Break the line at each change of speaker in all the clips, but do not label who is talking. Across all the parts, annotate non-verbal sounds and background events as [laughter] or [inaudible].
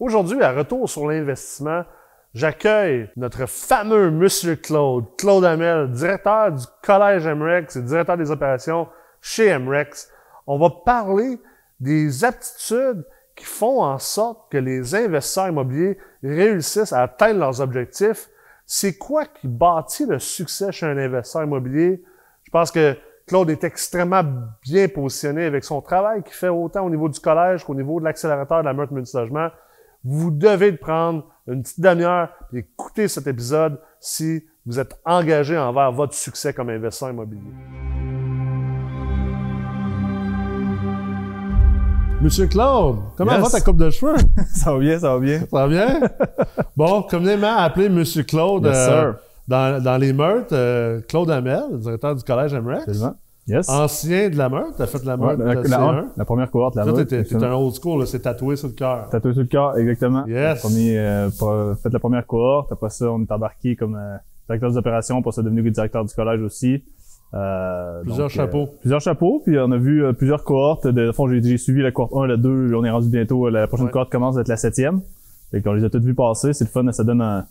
Aujourd'hui, à Retour sur l'investissement, j'accueille notre fameux Monsieur Claude, Claude Hamel, directeur du Collège MREX et directeur des opérations chez MREX. On va parler des aptitudes qui font en sorte que les investisseurs immobiliers réussissent à atteindre leurs objectifs. C'est quoi qui bâtit le succès chez un investisseur immobilier? Je pense que Claude est extrêmement bien positionné avec son travail qu'il fait autant au niveau du collège qu'au niveau de l'accélérateur de la meurtre Logement. Vous devez prendre une petite demi-heure et écouter cet épisode si vous êtes engagé envers votre succès comme investisseur immobilier. Monsieur Claude, comment va ta coupe de cheveux? [laughs]
ça va bien, ça va bien.
Ça va bien? [laughs] bon, communément appelé Monsieur Claude euh, dans, dans, les meurtres, euh, Claude Hamel, directeur du collège MREX.
Yes.
Ancien de la meurte, t'as fait de la meurtre.
la, la, la, première cohorte, la
meurtre. T'es un old school, c'est tatoué sur le cœur.
Tatoué sur le cœur, exactement.
Yes.
Premier, euh, fait la première cohorte, après ça, on est embarqué comme euh, directeur des opérations, pour ça devenu directeur du collège aussi.
Euh, plusieurs chapeaux.
plusieurs chapeaux, puis on a vu plusieurs cohortes. De, fond, j'ai suivi la cohorte 1, la 2, on est rendu bientôt, la prochaine cohorte commence à être la septième. Fait qu'on les a toutes vues passer, c'est le fun, ça donne un,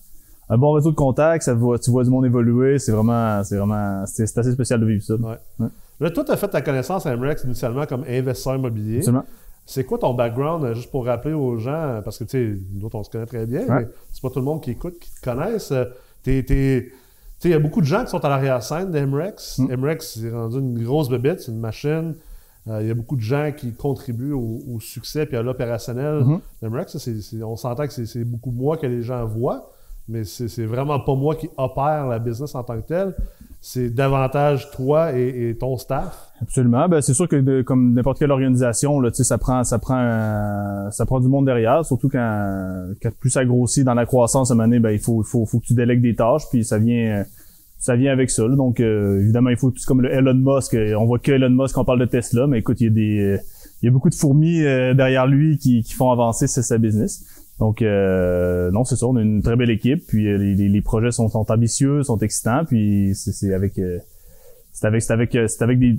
un bon réseau de contacts, ça voit, tu vois du monde évoluer, c'est vraiment, c'est vraiment, c'est assez spécial de vivre ça.
Ouais. ouais. Là, toi, tu as fait ta connaissance à MREX initialement comme investisseur immobilier.
Absolument.
C'est quoi ton background, euh, juste pour rappeler aux gens, parce que, tu sais, nous autres, on se connaît très bien, mais c'est pas tout le monde qui écoute, qui te connaisse. Euh, il y a beaucoup de gens qui sont à l'arrière-scène d'MREX. Mm. MREX, c'est rendu une grosse bébête, c'est une machine. Euh, il y a beaucoup de gens qui contribuent au, succès et à l'opérationnel d'MREX. on s'entend que c'est beaucoup moi que les gens voient, mais c'est vraiment pas moi qui opère la business en tant que tel c'est davantage toi et, ton staff?
Absolument. Ben, c'est sûr que comme n'importe quelle organisation, là, ça prend, ça prend, ça prend du monde derrière. Surtout quand, quand plus ça grossit dans la croissance à un moment donné, ben, il faut, il faut, faut que tu délègues des tâches, puis ça vient, ça vient avec ça. Donc, euh, évidemment, il faut tout comme le Elon Musk. On voit que Elon Musk, on parle de Tesla, mais écoute, il y a des, il y a beaucoup de fourmis euh, derrière lui qui, qui font avancer sa business. Donc euh, non, c'est ça, on a une très belle équipe, puis euh, les, les, projets sont, sont, ambitieux, sont excitants, puis c'est avec euh, c'est avec c'est avec c'est avec des,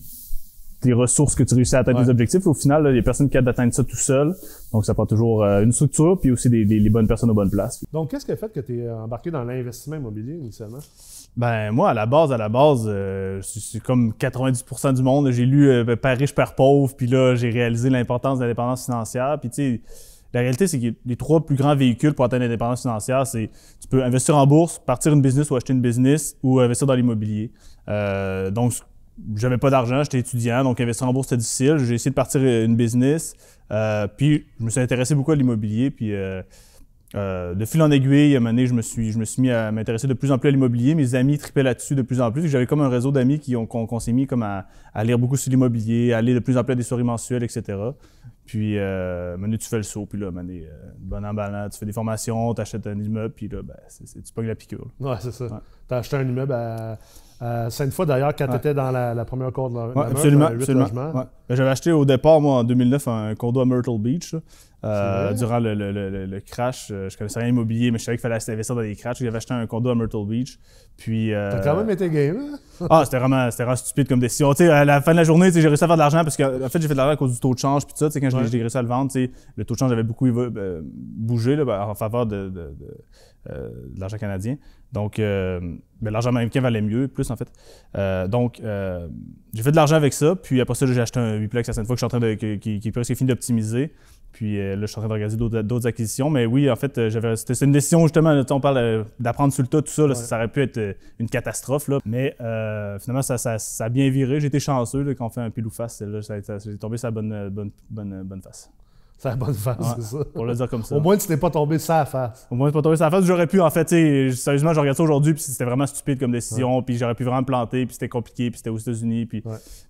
des ressources que tu réussis à atteindre des objectifs. Au final, il y a personne qui a d'atteindre ça tout seul. Donc ça prend toujours une structure, puis aussi des, les bonnes personnes aux bonnes places.
Donc qu'est-ce qui a fait que tu es embarqué dans l'investissement immobilier initialement?
Ben moi à la base à la base c'est comme 90% du monde j'ai lu Père riche père pauvre puis là j'ai réalisé l'importance de l'indépendance financière puis tu sais la réalité, c'est que les trois plus grands véhicules pour atteindre l'indépendance financière, c'est tu peux investir en bourse, partir une business ou acheter une business ou investir dans l'immobilier. Euh, donc, j'avais pas d'argent, j'étais étudiant, donc investir en bourse c'était difficile. J'ai essayé de partir une business, euh, puis je me suis intéressé beaucoup à l'immobilier, puis euh, euh, de fil en aiguille, à un moment donné, je me suis, je me suis mis à m'intéresser de plus en plus à l'immobilier. Mes amis tripaient là-dessus de plus en plus. J'avais comme un réseau d'amis qui ont, qu'on, s'est mis comme à, lire beaucoup sur l'immobilier, à aller de plus en plus à des soirées mensuelles, etc. Puis, euh, maintenant, tu fais le saut, puis là, maintenant, euh, bon emballant, tu fais des formations, tu achètes un immeuble, puis là, ben, c'est, tu pognes la piqûre.
Ouais, c'est ça. Tu as acheté un immeuble à, à Sainte-Foy, d'ailleurs, quand tu étais dans la, première cour de la,
ouais, absolument, absolument. Ben, j'avais acheté au départ, moi, en 2009, un condo à Myrtle Beach. Euh, durant le, le, le, crash, euh, je connaissais rien immobilier, mais je savais qu'il fallait investir dans des crashs. J'avais acheté un condo à Myrtle Beach. Puis.
Euh... T'as quand même été game, hein?
ah, c'était vraiment, vraiment stupide comme décision. Tu sais, à la fin de la journée, j'ai réussi à faire de l'argent parce qu'en fait, j'ai fait de l'argent à cause du taux de change. Puis tout ça, quand j'ai réussi à le vendre, le taux de change avait beaucoup euh, bougé là, ben, en faveur de, de, de l'argent canadien. Donc, euh, ben, l'argent américain valait mieux, plus en fait. Euh, donc, euh, j'ai fait de l'argent avec ça. Puis après ça, j'ai acheté un 8 à cette fois que je suis en train de. qui, qui, est presque fini d'optimiser. Puis là, je suis en train d'organiser d'autres acquisitions. Mais oui, en fait, j'avais, c'était une décision justement. on parle d'apprendre sur le tas, tout ça. Ça aurait pu être une catastrophe. Là. Mais finalement, ça, ça, ça, a bien viré. J'ai été chanceux quand on fait un pile ou face. Là, ça, tombé sur la bonne, bonne, bonne, bonne face.
C'est la bonne face, c'est ça.
Pour le dire comme ça.
Au moins, tu n'es pas tombé la face.
Au moins, tu n'es pas tombé la face. J'aurais pu, en fait, sérieusement, je regarde ça aujourd'hui, puis c'était vraiment stupide comme décision, puis j'aurais pu vraiment me planter, puis c'était compliqué, puis c'était aux États-Unis, puis.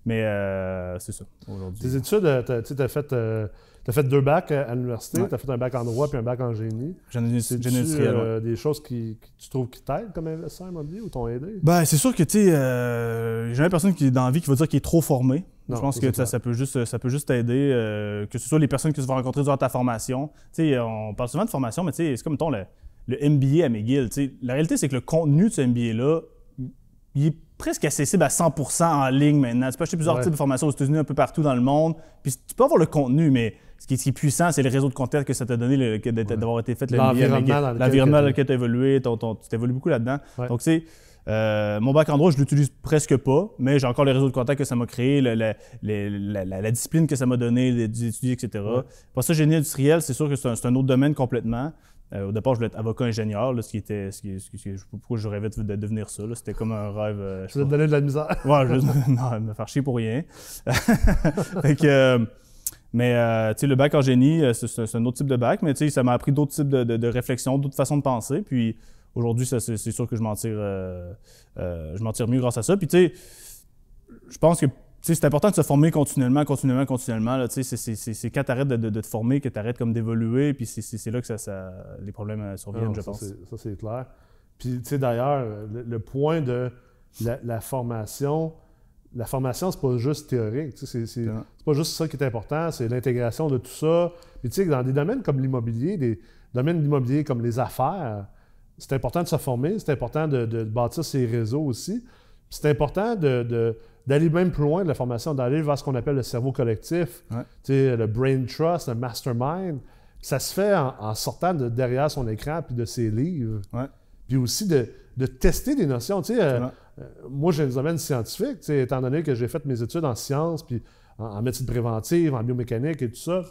Mais euh, c'est ça, aujourd'hui.
Tes études, tu as fait. Euh, as fait deux bacs à l'université, tu as fait un bac en droit puis un bac en génie.
Génie industriel.
Euh, des choses qui, tu trouves qui t'aident comme investisseur immobilier ou t'ont aidé?
Ben, c'est sûr que, tu sais, euh, j'ai jamais personne qui est dans la vie qui va dire qu'il est trop formé. Je pense que ça, peut juste, ça peut juste t'aider, euh, que ce soit les personnes que tu vas rencontrer durant ta formation. Tu sais, on parle souvent de formation, mais c'est comme, le, le MBA à McGill. Tu sais, la réalité, c'est que le contenu de ce MBA-là, il est presque accessible à 100% en ligne maintenant. Tu peux acheter plusieurs
Ouais.
types de formations aux États-Unis, un peu partout dans le monde. Puis tu peux avoir le contenu, mais ce qui est, ce qui est puissant, c'est le réseau de contacts que ça t'a donné, le- d'avoir été fait le MBA,
L'environnement que
dans lequel tu as évolué, tu t'as évolué beaucoup là-dedans.
Ouais.
Donc, sais, euh, mon bac en droit, je l'utilise presque pas, mais j'ai encore le réseau de contacts que ça m'a créé, la, la- la discipline que ça m'a donné, les étudier, etc. Pour ça, génie industriel, c'est sûr que c'est un, autre domaine complètement. Euh, au départ, je voulais être avocat-ingénieur, là, ce qui était. Ce qui, ce qui- ce qui- je sais pas pourquoi je rêvais de, de devenir ça. C'était comme un rêve. euh, je
Ça te donner de la misère. [laughs]
Ouais, je non, me faire chier pour rien. [laughs] fait que, mais euh, le bac en génie, c'est un autre type de bac, mais ça m'a appris d'autres types de, de, de réflexions, d'autres façons de penser. Puis aujourd'hui, c'est sûr que je m'en tire, euh, euh, je m'en tire mieux grâce à ça. Puis tu sais, je pense que c'est important de se former continuellement, continuellement, continuellement. c'est- quand tu arrêtes de, de- de te former que tu arrêtes comme d'évoluer, puis c'est- là que ça, ça- les problèmes euh, surviennent,
Non,
je
ça,
pense.
c'est- Ça, c'est clair. Puis, tu sais, d'ailleurs, le, le point de la, la formation, la formation, c'est pas juste théorique. C'est pas juste ça qui est important, c'est l'intégration de tout ça. Puis, tu sais, dans des domaines comme l'immobilier, des domaines de l'immobilier comme les affaires, c'est important de se former, c'est important de, de bâtir ses réseaux aussi. C'est important de- d'aller même plus loin de la formation, d'aller vers ce qu'on appelle le cerveau collectif,
Ouais.
le brain trust, le mastermind. Ça se fait en, en sortant de derrière son écran puis de ses livres.
Ouais.
Puis aussi de, de tester des notions. Euh, euh, moi, j'ai un domaine scientifique, étant donné que j'ai fait mes études en sciences, puis en, en médecine préventive, en biomécanique et tout ça.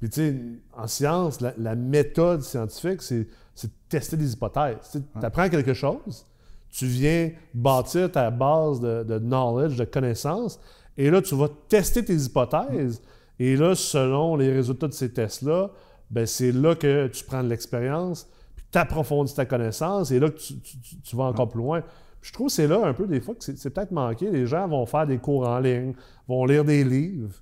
Puis, tu sais, en sciences, la, la méthode scientifique, c'est de tester des hypothèses. Tu apprends quelque chose, tu viens bâtir ta base de, de knowledge, de connaissances, et là, tu vas tester tes hypothèses. Et là, selon les résultats de ces tests-là, ben, c'est là que tu prends de l'expérience, puis tu approfondis ta connaissance, et là que tu, tu- tu- tu vas encore plus loin. Je trouve que c'est là un peu des fois que c'est peut-être manqué. Les gens vont faire des cours en ligne, vont lire des livres,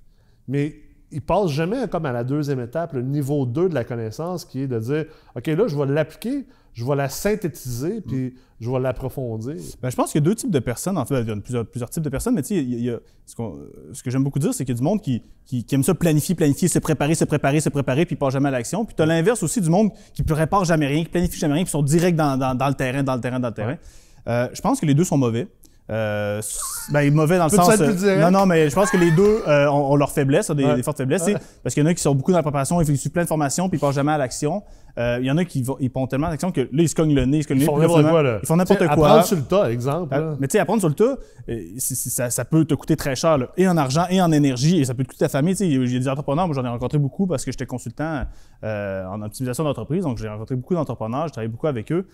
mais ils passent jamais comme à la deuxième étape, le niveau 2 de la connaissance, qui est de dire OK, là, je vais l'appliquer, je vais la synthétiser, puis je vais l'approfondir.
Ben, je pense qu'il y a deux types de personnes. En fait, il y a plusieurs, plusieurs types de personnes, mais tu sais, il y a- il ce, que j'aime beaucoup dire, c'est qu'il y a du monde qui, qui, qui aime ça planifier, planifier, se préparer, se préparer, se préparer, puis pas jamais à l'action. Puis tu as l'inverse aussi du monde qui ne prépare jamais rien, qui planifie jamais rien, puis sont direct dans, dans- dans le terrain, dans le terrain, dans le terrain. Euh, je pense que les deux sont mauvais. Euh, ben, mauvais dans le sens. euh, non, non, mais je pense que les deux euh, ont, ont leurs faiblesses, ont des,
Ouais.
des fortes faiblesses. Parce qu'il y en a qui sont beaucoup dans la préparation, ils font plein de formations, puis ils passent jamais à l'action. Euh, il y en a qui vont, ils font tellement d'action que là, ils se cognent le nez, ils se cognent
Ils
le nez.
font quoi, là.
Ils font n'importe quoi.
Apprendre sur le tas, exemple. Là.
mais tu sais, apprendre sur le tas, euh, ça, ça peut te coûter très cher, là, et en argent, et en énergie, et ça peut te coûter ta famille. Il y a des entrepreneurs, moi j'en ai rencontré beaucoup parce que j'étais consultant en optimisation d'entreprise, donc j'ai rencontré beaucoup d'entrepreneurs, je travaille beaucoup avec eux.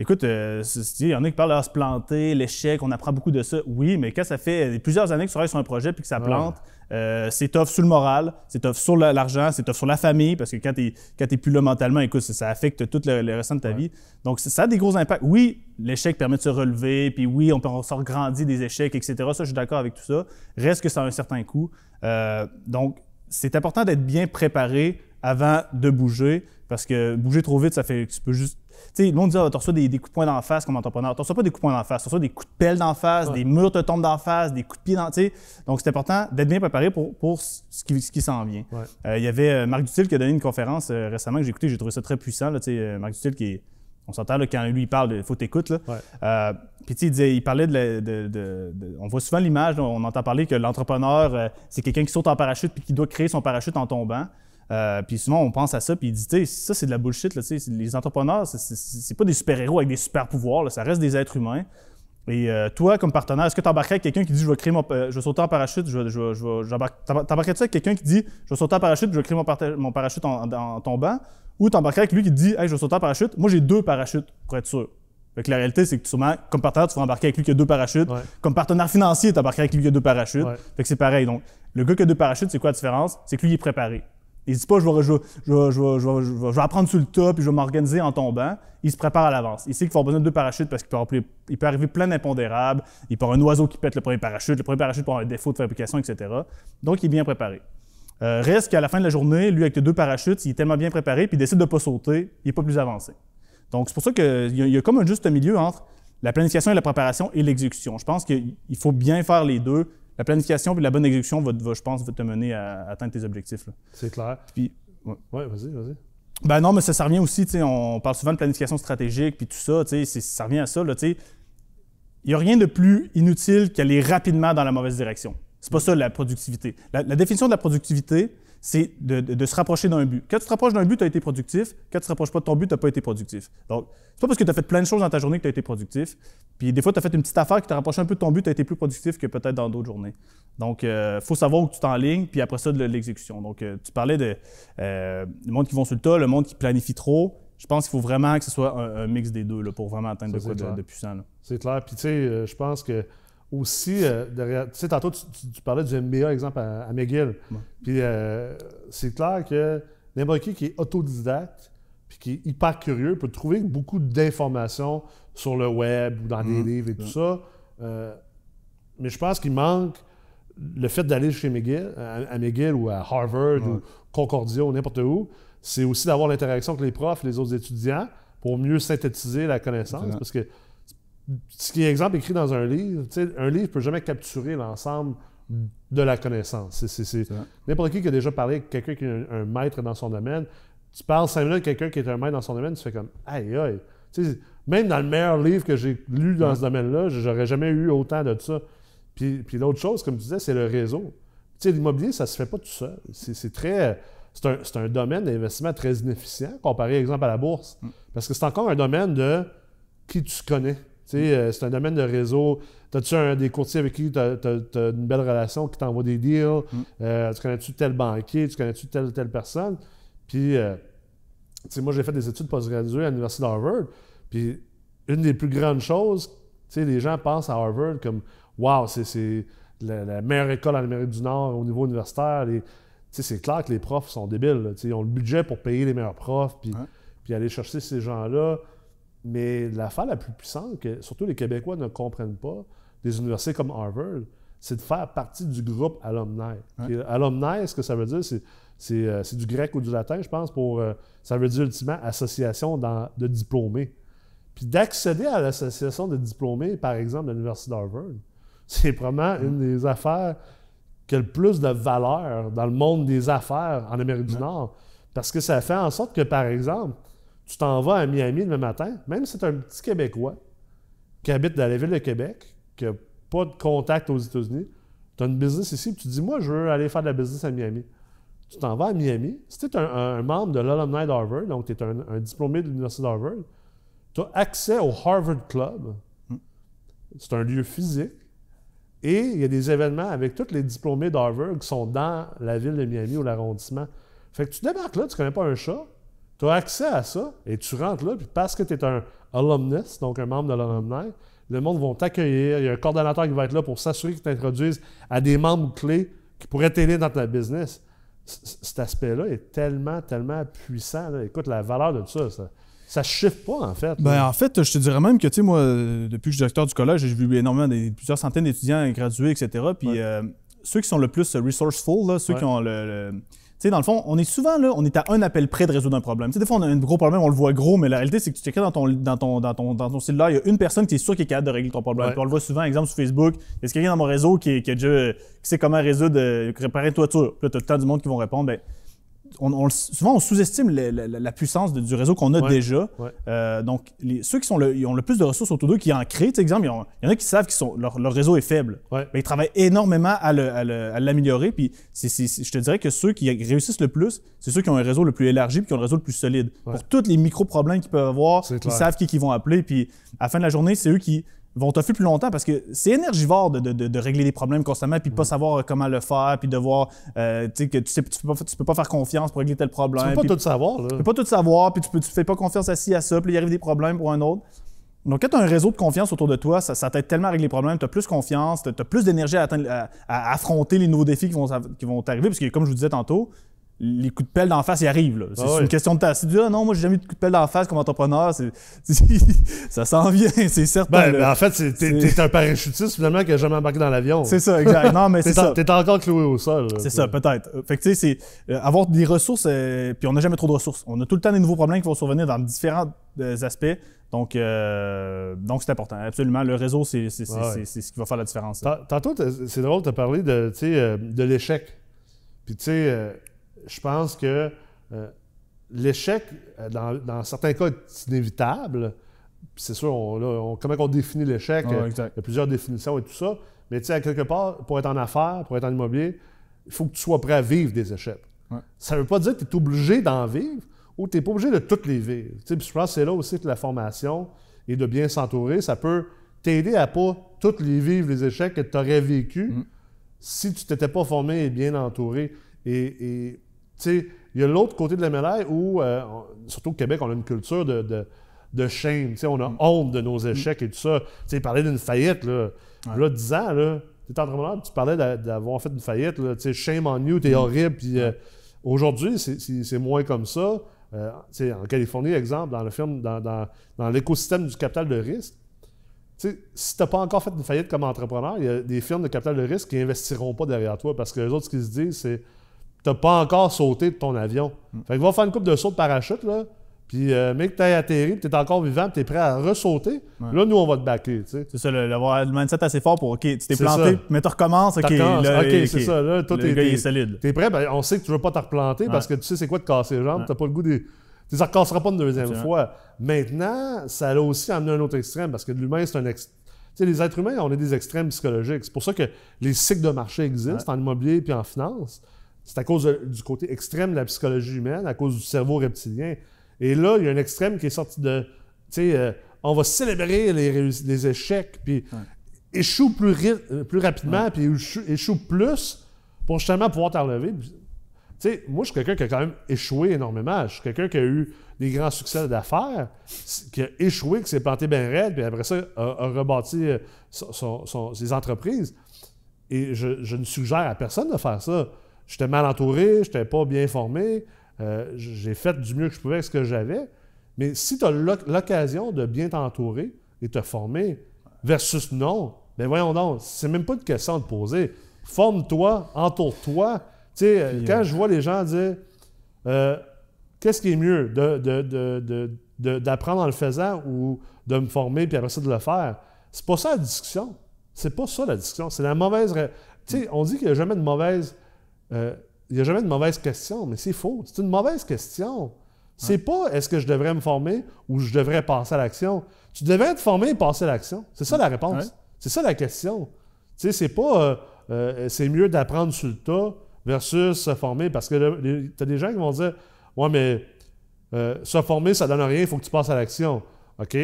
Écoute, euh, il y en a qui parlent de se planter, l'échec, on apprend beaucoup de ça. Oui, mais quand ça fait plusieurs années que tu travailles sur un projet puis que ça plante, euh, c'est tough sur le moral, c'est tough sur la- l'argent, c'est tough sur la famille, parce que quand tu n'es plus là mentalement, écoute, ça, ça affecte tout le, le restant de ta vie. Donc, ça ça a des gros impacts. Oui, l'échec permet de se relever, puis oui, on peut on sort grandi des échecs, etc. Ça, je suis d'accord avec tout ça. Reste que ça a un certain coût. Euh, donc, c'est important d'être bien préparé avant de bouger, parce que bouger trop vite, ça fait que tu peux juste. Tu sais, le monde dit, ah, tu reçois des, des coups de poing d'en face comme entrepreneur. Tu reçois pas des coups de poing d'en face, tu reçois des coups de pelle d'en face, des murs te tombent d'en face, des coups de pied dans. tu sais. Donc, c'est important d'être bien préparé pour, pour ce qui, ce qui s'en vient.
Ouais.
Euh, il y avait euh, Marc Dutil qui a donné une conférence euh, récemment que j'ai écouté, j'ai trouvé ça très puissant. Là, tu sais, Marc Dutil qui est. On s'entend là, quand lui il parle, il faut t'écouter. là.
Ouais.
Euh, puis tu sais, il, disait- il parlait de, la- de- de- de- On voit souvent l'image, on entend parler que l'entrepreneur, c'est quelqu'un qui saute en parachute puis qui doit créer son parachute en tombant. Euh, puis souvent, on pense à ça, puis il dit, tu sais, ça, c'est de la bullshit. Là, les entrepreneurs, c'est- pas des super-héros avec des super-pouvoirs, là, ça reste des êtres humains. Et euh, toi, comme partenaire, est-ce que tu embarquerais avec quelqu'un qui dit, je vais créer mon, euh, je vais sauter en parachute, je vais, je t'embarquerais-tu avec quelqu'un qui dit, je vais sauter en parachute, je vais créer mon, parachute en, en- en tombant, ou t'embarquerais avec lui qui dit, hey, je vais sauter en parachute, moi j'ai deux parachutes pour être sûr. Fait que la réalité, c'est que sûrement, comme partenaire, tu vas embarquer avec lui qui a deux parachutes.
Ouais.
Comme partenaire financier, tu embarquerais avec lui qui a deux parachutes.
Ouais.
Fait que c'est pareil. Donc, le gars qui a deux parachutes, c'est quoi la différence? C'est que lui, il est préparé. Il se dit pas, je vais, apprendre sur le tas, puis je vais m'organiser en tombant. Il se prépare à l'avance. Il sait qu'il va avoir besoin de deux parachutes parce qu'il peut, arriver plein d'impondérables. Il peut avoir un oiseau qui pète le premier parachute, le premier parachute peut avoir un défaut de fabrication, etc. Donc, il est bien préparé. Euh, reste qu'à la fin de la journée, lui, avec les deux parachutes, il est tellement bien préparé, puis il décide de ne pas sauter, il n'est pas plus avancé. Donc, c'est pour ça qu'il y a comme un juste milieu entre la planification et la préparation et l'exécution. Je pense qu'il faut bien faire les deux. La planification et la bonne exécution va, va, je pense, va te mener à, atteindre tes objectifs.
C'est clair.
Puis, ouais.
Ouais, vas-y, vas-y.
Ben non, mais ça, ça revient aussi, tu sais, on parle souvent de planification stratégique puis tout ça, tu sais, c'est- ça revient à ça, là, tu sais. il n'y a rien de plus inutile qu'aller rapidement dans la mauvaise direction. C'est pas ça la productivité. La, la définition de la productivité, c'est de, de, de, se rapprocher d'un but. Quand tu te rapproches d'un but, tu as été productif. Quand tu te rapproches pas de ton but, tu n'as pas été productif. Donc, c'est pas parce que tu as fait plein de choses dans ta journée que tu as été productif. Puis des fois, tu as fait une petite affaire qui t'a rapproché un peu de ton but, tu as été plus productif que peut-être dans d'autres journées. Donc, il euh, faut savoir où tu t'enlignes, puis après ça, de l'exécution. Donc, euh, tu parlais de euh, le monde qui vont sur le tas, le monde qui planifie trop. Je pense qu'il faut vraiment que ce soit un, un mix des deux là, pour vraiment atteindre
Ça,
de quoi
c'est
de, puissant.
C'est clair. Puis, tu sais, je pense que aussi, euh, derrière- tu sais, tantôt, tu, tu- tu parlais du MBA, exemple, à, à McGill.
Ouais.
Puis, euh, c'est clair que n'importe qui qui est autodidacte puis qui est hyper curieux peut trouver beaucoup d'informations sur le web ou dans des
Mhm.
livres et tout
Ouais.
ça. Euh, mais je pense qu'il manque le fait d'aller chez McGill, à, à McGill ou à Harvard
Ouais.
ou Concordia ou n'importe où, c'est aussi d'avoir l'interaction avec les profs et les autres étudiants pour mieux synthétiser la connaissance. Parce que ce qui est exemple écrit dans un livre, un livre ne peut jamais capturer l'ensemble de la connaissance. C'est-. N'importe qui qui a déjà parlé avec quelqu'un qui est un, un maître dans son domaine, tu parles cinq minutes avec quelqu'un qui est un maître dans son domaine, tu fais comme aïe aïe. Tu sais, même dans le meilleur livre que j'ai lu dans
Ouais.
ce domaine-là, j'aurais jamais eu autant de ça. Puis, puis l'autre chose, comme tu disais, c'est le réseau. Tu sais, l'immobilier, ça se fait pas tout seul. C'est c'est très. C'est un, c'est un domaine d'investissement très inefficient comparé, exemple, à la bourse. Parce que c'est encore un domaine de qui tu connais. Euh, c'est un domaine de réseau. As-tu un des courtiers avec qui tu as, une belle relation, qui t'envoie des deals? Euh, tu connais-tu tel banquier? Tu connais-tu telle telle personne? Puis, euh, moi, j'ai fait des études postgraduées à l'Université d'Harvard. Puis, une des plus grandes choses, tu sais, les gens pensent à Harvard comme Wow, c'est- la, la meilleure école en Amérique du Nord au niveau universitaire. C'est clair que les profs sont débiles. là. Ils ont le budget pour payer les meilleurs profs, puis aller chercher ces gens-là. Mais l'affaire la plus puissante, que surtout les Québécois ne comprennent pas, des universités comme Harvard, c'est de faire partie du groupe alumni. Puis, alumni, ce que ça veut dire, c'est, c'est, euh, c'est du grec ou du latin, je pense, pour. euh, ça veut dire ultimement association dans- de diplômés. Puis d'accéder à l'association de diplômés, par exemple, de l'Université d'Harvard, [laughs] c'est probablement une des affaires qui a le plus de valeur dans le monde des affaires en Amérique du Nord. Parce que ça fait en sorte que, par exemple, tu t'en vas à Miami le matin, même si c'est un petit Québécois qui habite dans la ville de Québec, qui n'a pas de contact aux États-Unis, tu as une business ici, puis tu dis, moi, je veux aller faire de la business à Miami. Tu t'en vas à Miami. Si tu es un, membre de l'alumni d'Harvard, donc tu es un, diplômé de l'Université d'Harvard, tu as accès au Harvard Club. C'est un lieu physique. Et il y a des événements avec tous les diplômés d'Harvard qui sont dans la ville de Miami ou l'arrondissement. Fait que tu débarques là, tu connais pas un chat, tu as accès à ça et tu rentres là, puis parce que tu es un alumnus, donc un membre de l'alumni, le monde va t'accueillir. Il y a un coordonnateur qui va être là pour s'assurer qu'il t'introduise à des membres clés qui pourraient t'aider dans ta business. C- Cet aspect-là est tellement, tellement puissant. là. Écoute, la valeur de ça, ça, ça chiffre pas, en fait.
Ben, en fait, je te dirais même que, tu sais, moi, depuis que je suis directeur du collège, j'ai vu énormément, des, plusieurs centaines d'étudiants gradués, etc. Puis
Ouais.
euh, ceux qui sont le plus resourceful, là, ceux
Ouais.
qui ont le. Sais, dans le fond, on est souvent là, on est à un appel près de résoudre un problème. Tu sais, des fois, on a un gros problème, on le voit gros, mais la réalité, c'est que tu t'écris dans ton, dans, ton, dans, ton, dans ton cellulaire, il y a une personne qui est sûre qui est capable de régler ton problème.
Ouais.
Puis on le voit souvent, exemple, sur Facebook, il y a quelqu'un dans mon réseau qui, qui a déjà, qui sait comment résoudre, euh, réparer une toiture. Puis là, t'as tout le temps du monde qui vont répondre. Ben, on, on le- souvent, on sous-estime la, la- la puissance de- du réseau qu'on a
Ouais.
déjà.
Ouais.
Euh, donc, les- ceux qui sont le, ils ont le plus de ressources autour d'eux, qui en créent, tu sais, exemple, ils ont- il y en a qui savent que leur, leur réseau est faible.
Ouais.
Mais ils travaillent énormément à l'améliorer. Puis, c'est- c'est- c'est- je te dirais que ceux qui réussissent le plus, c'est ceux qui ont un réseau le plus élargi puis qui ont le réseau le plus solide. Pour tous les micro-problèmes qu'ils peuvent avoir, ils savent qui qu'ils vont appeler. Puis, à la fin de la journée, c'est eux qui vont t'offrir plus longtemps parce que c'est énergivore de, de- de- de régler des problèmes constamment puis pas savoir comment le faire puis devoir, euh, tu sais, que tu, sais, tu, peux pas, tu peux pas faire confiance pour régler tel problème.
Tu peux pas
puis-
tout savoir. Là.
tu peux pas tout savoir, puis tu, peux, tu fais pas confiance à ci, à ça, puis il arrive des problèmes pour un autre. Donc, quand tu as un réseau de confiance autour de toi, ça, ça t'aide tellement à régler les problèmes, tu as plus confiance, tu as, plus d'énergie à- à affronter les nouveaux défis qui vont, qui vont t'arriver, parce que comme je vous disais tantôt, les coups de pelle d'en face, ils arrivent. C'est
Ah
une question de temps. Si tu dis, ah non, moi, j'ai jamais eu de coup de pelle d'en face comme entrepreneur, [laughs] ça s'en vient, [laughs] c'est certain.
Ben, ben, en fait, t'es un parachutiste finalement qui a jamais embarqué dans l'avion.
c'est ça, exact. Non, mais [laughs]
T'es
c'est
en-
ça.
T'es encore cloué au sol.
C'est ça, peut-être. Euh, Fait que tu sais, c'est euh, avoir des ressources, euh, puis on n'a jamais trop de ressources. On a tout le temps des nouveaux problèmes qui vont survenir dans différents euh, aspects. Donc, euh, donc c'est important. Absolument. Le réseau, c'est
Ouais,
ce qui va faire la différence.
Tant- Tantôt, c'est drôle, tu as parlé de, de l'échec. Puis, tu sais, je pense que euh, l'échec, euh, dans, dans certains cas, est inévitable, c'est sûr, on, là, on- comment on définit l'échec?
Ah,
euh, il y a plusieurs définitions et tout ça. Mais tu sais, à quelque part, pour être en affaires, pour être en immobilier, il faut que tu sois prêt à vivre des échecs.
Ouais.
Ça ne veut pas dire que tu es obligé d'en vivre ou tu n'es pas obligé de toutes les vivre. Tu sais, puis je pense que c'est là aussi que la formation et de bien s'entourer, ça peut t'aider à pas toutes les vivre, les échecs que tu aurais vécu
Mm.
si tu t'étais pas formé et bien entouré. Et, sais, il y a l'autre côté de la médaille où, euh, surtout au Québec, on a une culture de, de, de shame. Tu sais, on a honte de nos échecs et tout ça. Tu sais, parler d'une faillite, là,
Ouais.
là 10 ans, là, tu es entrepreneur, tu parlais d'a- d'avoir fait une faillite, là, tu sais, shame on you, t'es horrible. Puis euh, aujourd'hui, c'est- moins comme ça. Euh, tu sais, en Californie, exemple, dans le film, dans, dans, dans l'écosystème du capital de risque, si tu n'as pas encore fait une faillite comme entrepreneur, il y a des firmes de capital de risque qui investiront pas derrière toi parce que les autres, ce qu'ils se disent, c'est tu n'as pas encore sauté de ton avion. Fait que va faire une coupe de saut de parachute, là, puis euh, mais que tu atterri, tu es encore vivant, tu es prêt à ressauter.
Ouais.
Là, nous, on va te backer. tu sais.
C'est ça, le- d'avoir le mindset assez fort pour, OK, tu t'es planté,
ça.
mais tu recommences, OK,
T'as OK, c'est ça. Là, toi,
le
t'es-
gars, il
t'es-
est solide.
T'es prêt? Ben, on sait que tu veux pas te replanter parce que tu sais c'est quoi de casser les jambes.
Ouais.
T'as pas le goût des. Tu les recasseras pas une deuxième fois. Maintenant, ça a aussi amené un autre extrême parce que l'humain, c'est un ex... Tu sais, les êtres humains, on est des extrêmes psychologiques. C'est pour ça que les cycles de marché existent en immobilier puis en finance. C'est à cause de- du côté extrême de la psychologie humaine, à cause du cerveau reptilien. Et là, il y a un extrême qui est sorti de. Tu sais, euh, on va célébrer les, échecs, puis échoue plus, euh, plus rapidement, puis échoue, échoue plus pour justement pouvoir t'en relever. Puis, Tu sais, moi, je suis quelqu'un qui a quand même échoué énormément. Je suis quelqu'un qui a eu des grands succès d'affaires, qui a échoué, qui s'est planté bien raide, puis après ça, a, a rebâti euh, son- son- son- ses entreprises. Et je, je ne suggère à personne de faire ça. J'étais mal entouré, j'étais pas bien formé, euh, j'ai fait du mieux que je pouvais avec ce que j'avais. Mais si tu as l'occasion de bien t'entourer et te former versus non, ben voyons donc, c'est même pas une question de poser. Forme-toi, entoure-toi. Tu sais,
Puis,
quand
euh,
je vois les gens dire euh, qu'est-ce qui est mieux, de- de- de- d'apprendre en le faisant ou de me former puis après ça de le faire, c'est pas ça la discussion. C'est pas ça la discussion. C'est la mauvaise. Tu sais, on dit qu'il n'y a jamais de mauvaise. Euh, il n'y a jamais de mauvaise question, mais c'est faux. C'est une mauvaise question. C'est pas est-ce que je devrais me former ou je devrais passer à l'action? Tu devrais te former et passer à l'action. C'est ça la réponse. C'est ça la question. Tu sais, c'est pas euh, euh, c'est mieux d'apprendre sur le tas versus se former parce que tu as des gens qui vont dire Ouais, mais euh, se former, ça donne rien, il faut que tu passes à l'action. OK?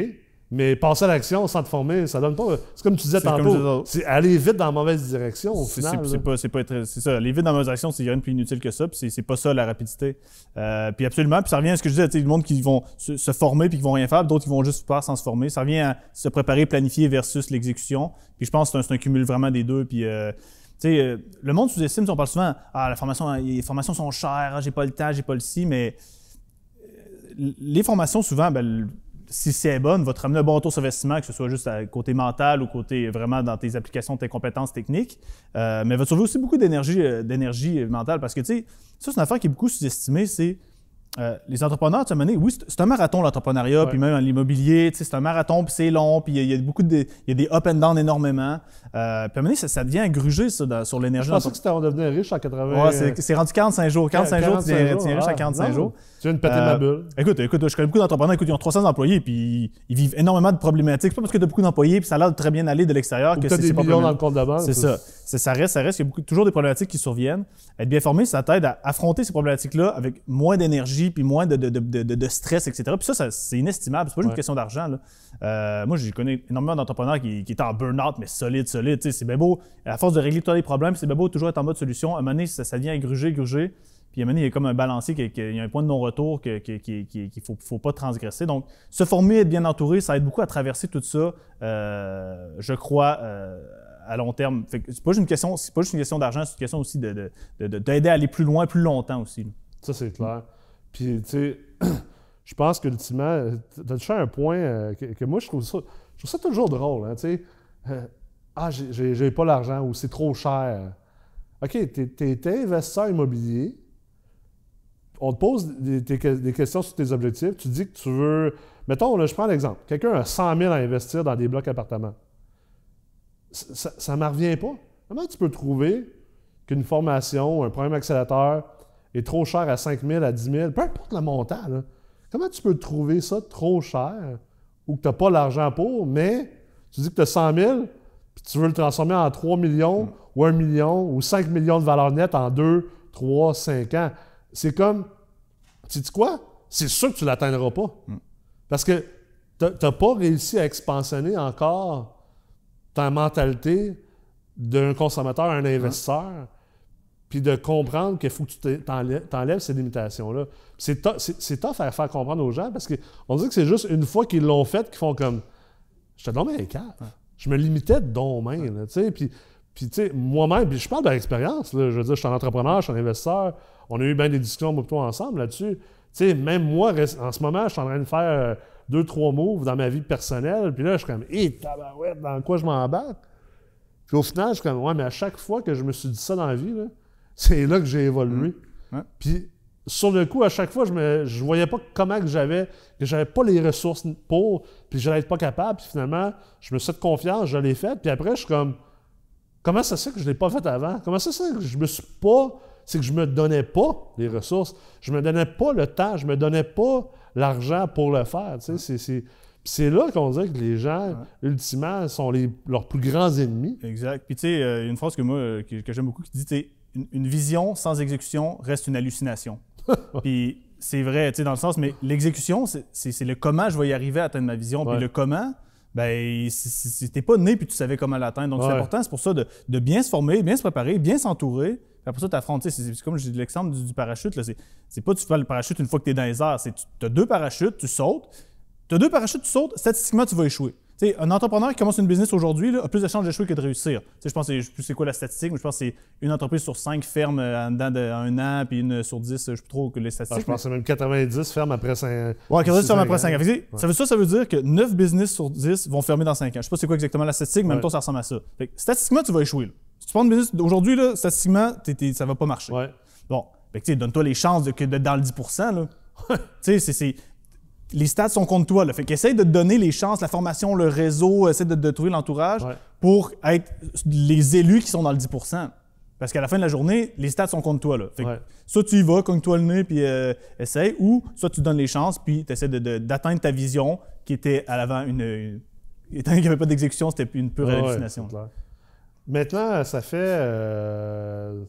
Mais passer à l'action sans te former, ça donne pas. C'est comme tu disais tantôt, c'est aller vite dans la mauvaise direction au
C'est
final.
c'est- pas, c'est pas être- c'est ça. Les vides dans mes actions, c'est rien de plus inutile que ça. Puis c'est- pas ça la rapidité. Euh, puis absolument. Puis ça revient à ce que je disais. Tu sais, le monde qui vont se, se former puis qui vont rien faire, d'autres qui vont juste faire sans se former. Ça revient à se préparer, planifier versus l'exécution. Puis je pense que c'est un, un cumul vraiment des deux. Puis euh, tu sais, euh, le monde sous-estime. On parle souvent ah la formation, les formations sont chères. ah, j'ai pas le temps, j'ai pas le si. Mais euh, les formations souvent, ben, si c'est bonne, va te ramener un bon retour sur investissement, que ce soit juste à côté mental ou côté vraiment dans tes applications, tes compétences techniques. Euh, mais va te sauver aussi beaucoup d'énergie, euh, d'énergie mentale parce que, tu sais, ça, c'est une affaire qui est beaucoup sous-estimée. C'est euh, les entrepreneurs, tu moment donné, oui, c'est- un marathon, l'entrepreneuriat, puis même l'immobilier, tu sais, c'est un marathon, puis c'est long, puis il y a- il y, a beaucoup de, il y a des up and down énormément. Euh, puis à un moment donné, ça, ça devient grugé, ça, dans- sur l'énergie.
Je pensais que c'était on devenait riche en 80.
Ouais, c'est rendu 45 jours. 45 jours, tu viens, tu viens riche à
ah,
45
non,
jours.
Tu viens de péter
Euh,
ma bulle.
Écoute, écoute, je connais beaucoup d'entrepreneurs, écoute, ils ont 300 employés, puis ils vivent énormément de problématiques. C'est pas parce que tu as beaucoup d'employés, puis ça a l'air de très bien aller de l'extérieur que c'est
des millions dans le compte de banque.
C'est ça. Ça reste, ça reste. Il y a beaucoup, toujours des problématiques qui surviennent. Être bien formé, ça t'aide à affronter ces problématiques-là avec moins d'énergie, puis moins de, de, de, de, de- de stress, etc. Puis ça, ça, c'est inestimable. C'est pas juste une question d'argent. Euh, moi, j'ai connu énormément d'entrepreneurs qui, qui étaient en burn-out, mais solide, solide. C'est bien beau. À force de régler tous les problèmes, c'est bien beau toujours être en mode solution. À un moment donné, ça, ça devient gruger, gruger. Puis à un moment il y a comme un balancier, qui- il y a un point de non-retour qu'il ne faut, pas transgresser. Donc, se former, être bien entouré, ça aide beaucoup à traverser tout ça, euh, je crois, euh, à long terme. Que c'est pas juste une question, pas juste une question d'argent, c'est une question aussi de, de- d'aider à aller plus loin, plus longtemps aussi.
Ça, c'est clair. Puis, tu sais, [clears throat] je pense qu'ultimement, tu as touché un point euh, que, que moi, je trouve ça, je trouve ça toujours drôle. hein, tu sais. Ah, j'ai- pas l'argent ou c'est trop cher. OK, tu es, investisseur immobilier. On te pose des, des que- des questions sur tes objectifs. Tu dis que tu veux. Mettons, là, je prends l'exemple. Quelqu'un a 100 000 à investir dans des blocs appartements. Ça ne me revient pas. Comment tu peux trouver qu'une formation, un programme accélérateur, est trop cher à 5 000, à 10 000, peu importe le montant, comment tu peux trouver ça trop cher ou que tu n'as pas l'argent pour, mais tu dis que tu as 100 000, puis tu veux le transformer en 3 millions, ou 1 million, ou 5 millions de valeur nette en 2, 3, 5 ans. C'est comme, tu dis quoi? C'est sûr que tu ne l'atteindras pas. Parce que tu n'as pas réussi à expansionner encore ta mentalité d'un consommateur à un investisseur, puis de comprendre qu'il faut que tu t'enlèves ces limitations-là. C'est tough à faire comprendre aux gens parce qu'on dit que c'est juste une fois qu'ils l'ont fait qu'ils font comme Je te donne un cap. Je me limitais de don main. tu sais, puis, puis tu sais, moi-même, puis je parle de l'expérience. Je veux dire, je suis un entrepreneur, je suis un investisseur. On a eu bien des discussions beaucoup ensemble là-dessus. Tu sais, même moi, en ce moment, je suis en train de faire euh, deux, trois moves dans ma vie personnelle. Puis là, je suis comme, hé, tabarouette, dans quoi je m'embarque? Puis au final, je suis comme, ouais, mais à chaque fois que je me suis dit ça dans la vie, c'est là que j'ai évolué.
Mmh.
Puis sur le coup, à chaque fois, je ne je voyais pas comment que j'avais, que j'avais pas les ressources pour, puis je n'allais être pas capable. Puis finalement, je me suis de confiance, je l'ai fait. Puis après, je suis comme, comment ça se fait que je ne l'ai pas fait avant? Comment ça se fait que je me suis pas, c'est que je me donnais pas les ressources, je me donnais pas le temps, je me donnais pas l'argent pour le faire. Tu sais, c'est, c'est là qu'on dit que les gens, ultimement, sont les, leurs plus grands ennemis.
Exact. Puis tu sais, euh, une phrase que moi, euh, que, j'aime beaucoup, qui dit, une, une vision sans exécution reste une hallucination. [laughs] Puis c'est vrai, tu sais, dans le sens, mais l'exécution, c'est le comment je vais y arriver à atteindre ma vision. Puis le comment, ben, t'es pas né puis tu savais comment l'atteindre. Donc c'est important, c'est pour ça de, bien se former, bien se préparer, bien s'entourer. Après ça, tu affrontes. C'est comme j'ai l'exemple du, du, parachute. C'est pas tu fais le parachute une fois que tu es dans les airs. C'est tu as deux parachutes, tu sautes. Tu as deux parachutes, tu sautes, statistiquement, tu vas échouer un entrepreneur qui commence une business aujourd'hui a plus de chances d'échouer que de réussir. je pense que c'est quoi la statistique, mais je pense que c'est une entreprise sur cinq ferme euh, en dedans d'un an, puis une sur dix, je ne sais plus trop que les statistiques.
Ah, je pense que même 90 ferment après 5 ans.
Ouais, 90 ferment après 5 ans. Ça, veut, ça, ça veut dire que 9 business sur 10 vont fermer dans 5 ans. Je ne sais pas c'est quoi exactement la statistique, mais en même temps, ça ressemble à ça. statistiquement, tu vas échouer. Si tu prends une business aujourd'hui, statistiquement, ça ça va pas marcher. Bon, donne-toi les chances de, que dans le 10 Tu sais, c'est les stats sont contre toi. Là. Fait qu'essaye de te donner les chances, la formation, le réseau, essaye de, trouver l'entourage pour être les élus qui sont dans le 10% Parce qu'à la fin de la journée, les stats sont contre toi. Là. Fait soit tu y vas, cogne-toi le nez, puis euh, essaye, ou soit tu donnes les chances, puis tu essaies d'atteindre ta vision qui était à l'avant une. étant qu'il n'y avait pas d'exécution, c'était une pure hallucination.
Maintenant, ça fait. Euh,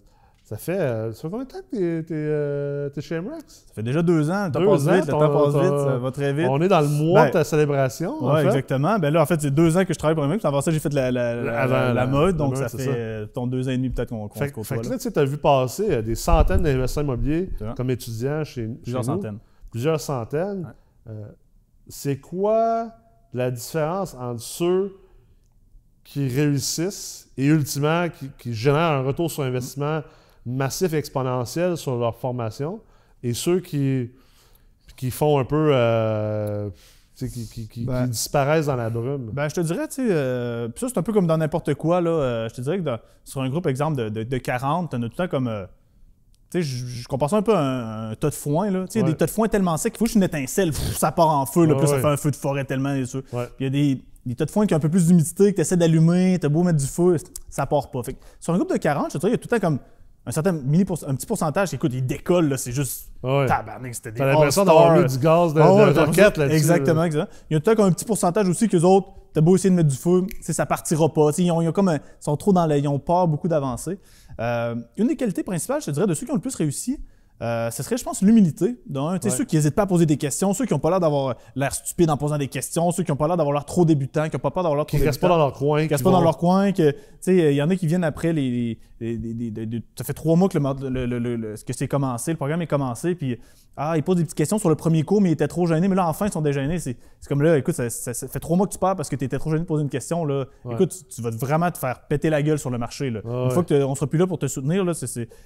ça fait, euh, ça fait combien de temps que t'es, euh, chez MREX?
Ça fait déjà deux ans. Le temps passe vite, passe vite, ça va très vite.
On est dans le mois ben, de ta célébration.
Oui, exactement. Ben là, en fait, c'est deux ans que je travaille pour MREX. Avant ça, j'ai fait la, la, mode, donc ça fait euh, ton deux ans et demi peut-être qu'on qu
fait, se côtoie. Fait que là, tu as vu passer des centaines d'investisseurs immobiliers comme étudiants chez,
Plusieurs
chez nous.
centaines.
Plusieurs centaines. c'est quoi la différence entre ceux qui réussissent et ultimement qui, qui génèrent un retour sur investissement massif exponentiel sur leur formation et ceux qui, qui font un peu. Euh, qui, ben. disparaissent dans la brume.
Ben, je te dirais, tu sais, euh, ça, c'est un peu comme dans n'importe quoi, là. Euh, je te dirais que sur un groupe, exemple, de, de, 40, tu as tout le temps comme. tu sais, je, compare ça un peu à un, tas de foin, là. Tu sais, des tas de foin tellement secs qu'il faut juste une étincelle, ça part en feu, là, puis ça fait un feu de forêt tellement, et Puis il y a des, des tas de foin qui ont un peu plus d'humidité, que tu essaies d'allumer, tu as beau mettre du feu, ça part pas. Fait sur un groupe de 40, je te dirais, il y a tout le temps comme un certain mini un petit pourcentage, écoute, il décolle, c'est juste
ouais.
tabarnak, c'était des
T'as l'impression d'avoir mis du gaz de, oh, de roquette là-dessus.
Exactement, exactement. Il y a peut-être un petit pourcentage aussi que les autres, t'as beau essayer de mettre du feu, ça partira pas. Ils, ont, ils, ont comme ils sont trop dans les, ils ont pas beaucoup d'avancées. Euh, une des qualités principales, je te dirais, de ceux qui ont le plus réussi, euh, ce serait, je pense, l'humilité. Ouais. Ceux qui n'hésitent pas à poser des questions, ceux qui n'ont pas l'air d'avoir l'air stupide en posant des questions, ceux qui n'ont pas l'air d'avoir l'air trop débutant, qui n'ont pas peur d'avoir l'air trop
Qui restent pas dans leur coin.
Qui restent pas dans leur coin. Il y en a qui viennent après les. ça fait trois mois que, le, que c'est commencé, le programme est commencé, puis ah, ils posent des petites questions sur le premier cours, mais ils étaient trop gênés. Mais là, enfin, ils sont déjeunés. C'est comme là, écoute, ça, fait trois mois que tu pars parce que tu étais trop gêné de poser une question. Là. Écoute, tu, vas vraiment te faire péter la gueule sur le marché. Là. une fois qu'on ne sera plus là pour te soutenir, là,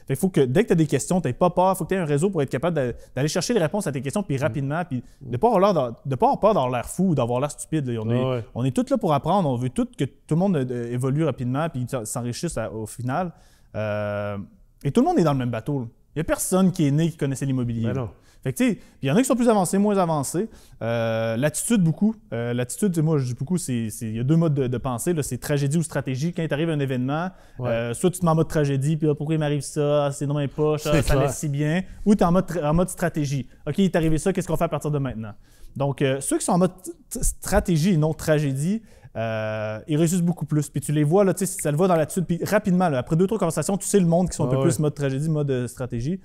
il faut que dès que tu as des questions, tu pas peur. Il faut que tu aies un réseau pour être capable d'aller chercher les réponses à tes questions, puis mm. rapidement, puis de ne pas avoir peur d'avoir l'air fou ou d'avoir l'air stupide. On, est, on est tous là pour apprendre. On veut tout que tout le monde euh, évolue rapidement, puis s'enrichisse au final. Euh, et tout le monde est dans le même bateau. Il n'y a personne qui est né qui connaissait l'immobilier.
Ben
Fait que, tu sais, il y en a qui sont plus avancés, moins avancés. Euh, l'attitude, beaucoup. Euh, l'attitude, moi, je dis beaucoup, il y a deux modes de, de pensée. C'est tragédie ou stratégie. Quand il t'arrive un événement,
Ouais.
euh, soit tu te mets en mode tragédie, puis pourquoi il m'arrive ça, c'est dans mes poches, ah, ça
clair.
laisse si bien. Ou tu es en mode, en mode stratégie. OK, il est arrivé ça, qu'est-ce qu'on fait à partir de maintenant? Donc, ceux qui sont en mode stratégie et non tragédie, euh, ils réussissent beaucoup plus. Puis tu les vois, là, tu sais, ça le va dans l'attitude. Puis rapidement, là, après deux, trois conversations, tu sais le monde qui sont un
Ah
peu
ouais.
plus mode tragédie, mode euh, stratégie.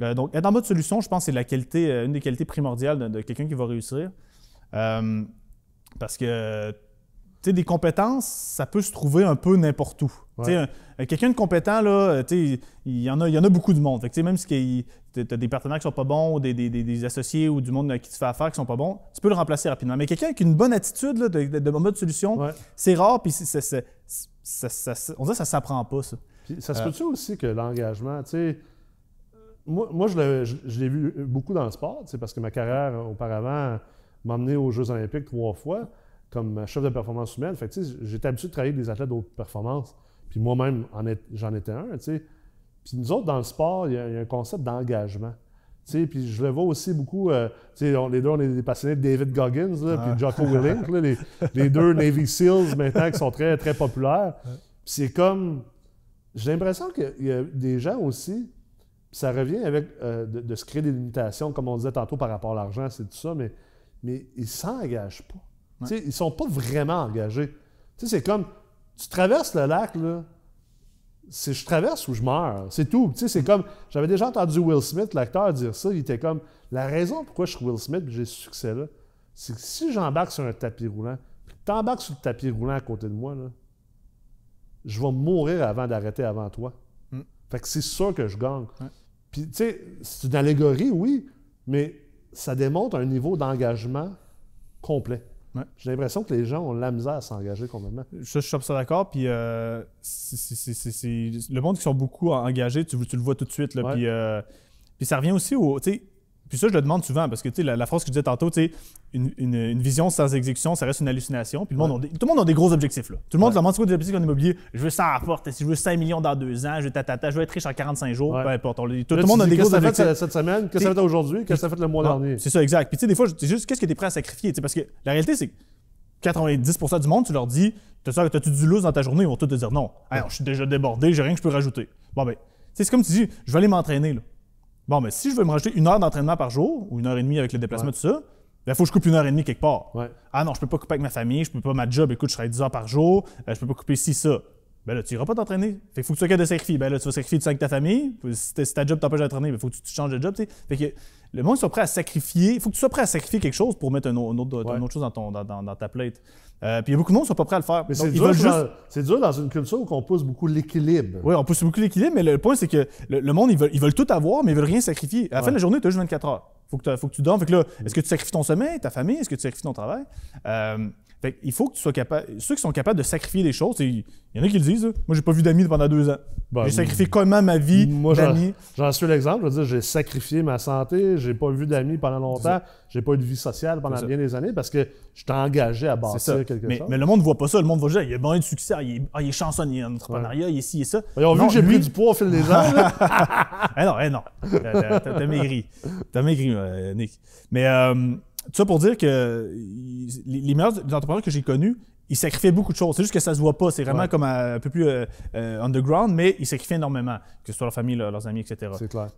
Euh, donc, être en mode solution, je pense c'est la qualité, une des qualités primordiales de, de quelqu'un qui va réussir. Euh, parce que, sais, des compétences, ça peut se trouver un peu n'importe où.
Ouais.
Quelqu'un de compétent, là, euh, il y en a, il y en a beaucoup de monde. Fait que, même si tu as des partenaires qui sont pas bons, ou des, des- des- des associés ou du monde qui tu fais affaire qui sont pas bons, tu peux le remplacer rapidement. Mais quelqu'un avec une bonne attitude là, de, de- de mode solution,
Ouais.
c'est rare, puis c'est- c'est- c'est- ça- ça- ça- on dirait que ça s'apprend pas, ça.
Ça se
Euh,
peut-tu aussi que l'engagement, tu sais, moi, moi je l'ai je- je l'ai vu beaucoup dans le sport, parce que ma carrière auparavant m'a emmené aux Jeux Olympiques trois fois comme chef de performance humaine. Fait que, tu sais, j'étais habitué de travailler avec des athlètes de haute performance. Puis moi-même, j'en étais un, tu sais. Puis nous autres, dans le sport, il y a, il y a un concept d'engagement. Tu sais, puis je le vois aussi beaucoup, euh, tu sais, on- les deux, on est des passionnés de David Goggins, là, puis
Ah.
Jocko Willink, là, les, [laughs] les deux Navy SEALs maintenant qui sont très, très populaires. Puis c'est comme, j'ai l'impression qu'il y a des gens aussi, puis ça revient avec euh, de, de se créer des limitations, comme on disait tantôt par rapport à l'argent, c'est tout ça, mais, mais ils s'engagent pas. Ils sont pas vraiment engagés. C'est comme, tu traverses le lac, là, c'est je traverse ou je meurs. C'est tout. C'est comme, j'avais déjà entendu Will Smith, l'acteur, dire ça. Il était comme, la raison pourquoi je suis Will Smith et j'ai ce succès-là, c'est que si j'embarque sur un tapis roulant, puis que tu embarques sur le tapis roulant à côté de moi, là, je vais mourir avant d'arrêter avant toi.
Mm.
Fait que c'est sûr que je gagne.
Ouais.
Puis, tu sais, c'est une allégorie, oui, mais ça démontre un niveau d'engagement complet.
Ouais.
J'ai l'impression que les gens ont la misère à s'engager complètement.
Je suis ça d'accord. Puis euh, c'est- le monde qui sont beaucoup engagés, tu, tu le vois tout de suite. Là,
Ouais.
puis, euh, puis ça revient aussi au. tu sais, Puis ça, je le demande souvent parce que tu sais, la, la phrase que je disais tantôt, tu sais, une, une- une vision sans exécution, ça reste une hallucination. Puis le monde
Ouais.
ont des- tout le monde a des gros objectifs. Là. Tout le monde
Ouais.
demande c'est quoi des objectifs en immobilier? Je veux 100 à la porte, si je veux 5 millions dans deux ans, je veux tatata, je veux être riche en 45 jours,
Ouais.
peu importe. On tout, le monde a des
Qu'est-ce
gros
que tu as fait
objectifs.
cette semaine? Qu'est-ce que as fait aujourd'hui? Qu'est-ce que as fait le mois dernier?
C'est ça, exact. Puis tu sais, des fois, c'est juste qu'est-ce que tu es prêt à sacrifier? tu sais, Parce que la réalité, c'est que 90% du monde, tu leur dis T'as- T'as-tu du loose dans ta journée? Ils vont tous te dire non. Non, je suis déjà débordé, j'ai rien que je peux rajouter. Bon, ben, c'est comme tu dis Je vais aller m'entraîner. Bon, ben, si je veux me rajouter une heure d'entraînement par jour ou une heure et demie avec le déplacement,
Ouais.
tout ça, il faut que je coupe une heure et demie quelque part.
Ouais.
Ah non, je peux pas couper avec ma famille, je peux pas ma job, écoute, je travaille 10 heures par jour, euh, je peux pas couper ci, ça. Ben là, tu iras pas t'entraîner. Fait que faut que tu sois de sacrifier. Ben là, tu vas sacrifier du temps avec ta famille. Si, ta- si ta job t'empêche d'entraîner, ben faut que tu, tu changes de job, tu sais. Fait que le monde soit prêt à sacrifier. Il faut que tu sois prêt à sacrifier quelque chose pour mettre autre,
Ouais.
une autre chose dans, ton, dans, dans- dans ta plate. Euh, puis il y a beaucoup de monde qui sont pas prêts à le faire.
Mais c'est dur,
juste.
dans- c'est dur dans une culture où on pousse beaucoup l'équilibre.
Oui, on pousse beaucoup l'équilibre, mais le point, c'est que le, le monde, ils veulent, ils veulent tout avoir, mais ils veulent rien sacrifier. À la fin de la journée, tu as juste 24 heures. Faut que, faut que tu dormes. Fait que là, est-ce que tu sacrifies ton sommeil, ta famille? Est-ce que tu sacrifies ton travail? Euh, fait il faut que tu sois capable. Ceux qui sont capables de sacrifier des choses, il y en a qui le disent. là. Moi, j'ai pas vu d'amis pendant deux ans.
Ben,
j'ai sacrifié comment ma vie d'amis?
J'en suis l'exemple. Je veux dire, j'ai sacrifié ma santé, j'ai pas vu d'amis pendant longtemps, j'ai pas eu de vie sociale pendant bien des années parce que j'étais engagé à bâtir quelque
Mais,
chose.
mais le monde voit pas ça. Le monde voit juste, il a bien de succès, ah, il est, ah, il est chanceux, il est en entrepreneuriat, il est ci et ça.
Ils ont vu
Non,
que j'ai
lui-
pris du poids au fil des ans.
Ah [laughs] non, eh non. T'as- maigri. T'as maigri, euh, Nick. Mais euh, ça pour dire que il- les les meilleurs entrepreneurs que j'ai connus, ils sacrifiaient beaucoup de choses. C'est juste que ça se voit pas. C'est vraiment
Ouais.
comme euh, un peu plus euh, euh, underground, mais ils sacrifient énormément, que ce soit leur famille, leur- leurs amis, etc.
c'est clair.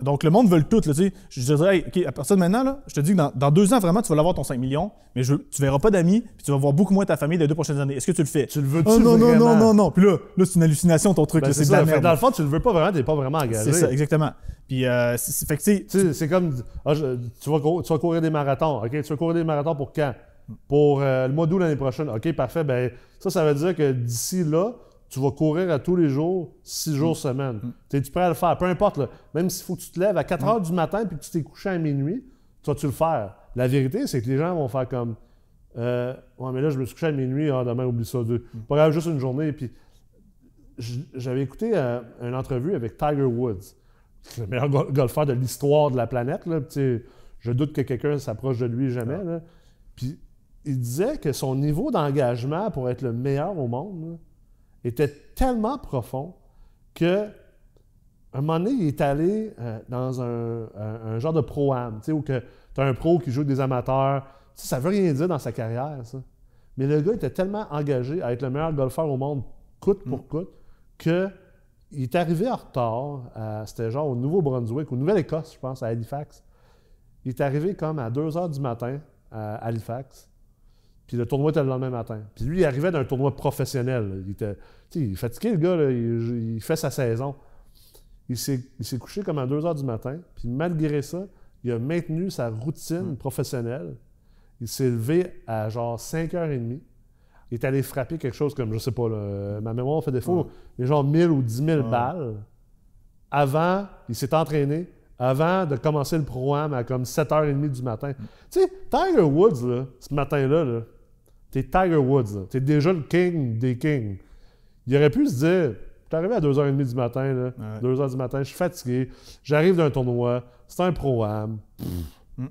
Donc, le monde veut le tout. Là, tu sais. je te dirais, hey, OK, à partir de maintenant, là, je te dis que dans, dans deux ans, vraiment, tu vas l'avoir ton 5 millions, mais je, tu verras pas d'amis, puis tu vas voir beaucoup moins ta famille les deux prochaines années. Est-ce que tu le fais?
Tu le veux-tu
Oh non, non, non,
vraiment?
non, non. Puis là, là c'est une hallucination ton truc.
Ben, c'est
de la merde.
dans le fond, tu le veux pas vraiment, t'es pas vraiment engagé.
C'est ça, exactement. Puis, euh, fait que, tu
c'est comme, ah, je- tu, vas cou- tu vas courir des marathons. OK, tu vas courir des marathons pour quand? Pour euh, le mois d'août l'année prochaine. OK, parfait. Ben, ça, ça veut dire que d'ici là, tu vas courir à tous les jours, six jours semaine. Tu es prêt à le faire? Peu importe. là. Même s'il faut que tu te lèves à 4 heures du matin puis que tu t'es couché à minuit, tu vas-tu le faire? La vérité, c'est que les gens vont faire comme euh, Ouais, mais là, je me suis couché à minuit, ah, demain, oublie ça. Deux. Pas grave, juste une journée. Puis j'avais écouté euh, une entrevue avec Tiger Woods, le meilleur go- golfeur de l'histoire de la planète. Là. Je doute que quelqu'un s'approche de lui jamais. là. Puis il disait que son niveau d'engagement pour être le meilleur au monde était tellement profond que un moment donné, il est allé euh, dans un, un- un genre de pro-am, tu sais, où que tu as un pro qui joue avec des amateurs. Tu sais, ça veut rien dire dans sa carrière, ça. Mais le gars était tellement engagé à être le meilleur golfeur au monde, coûte pour coûte, que il est arrivé en retard. C'était genre au Nouveau-Brunswick, au Nouvelle-Écosse, je pense, à Halifax. Il est arrivé comme à 2 h du matin à Halifax. Puis le tournoi était le lendemain matin. Puis lui, il arrivait d'un tournoi professionnel. là. Il était il est fatigué, le gars. là. Il, il fait sa saison. Il s'est couché comme à 2 h du matin. Puis malgré ça, il a maintenu sa routine professionnelle. Il s'est levé à genre 5h30. Il est allé frapper quelque chose comme, je sais pas, là, ma mémoire fait défaut, mais genre 1000 ou 10 000
Ouais.
balles. Avant, il s'est entraîné avant de commencer le programme à comme 7h30 du matin. Tu sais, Tiger Woods, là, ce matin-là, là, t'es Tiger Woods. là. T'es déjà le king des kings. Il aurait pu se dire, je suis arrivé à 2h30 du matin, là,
Ouais.
2h du matin, je suis fatigué, j'arrive d'un tournoi, c'est un pro-am.
Mm.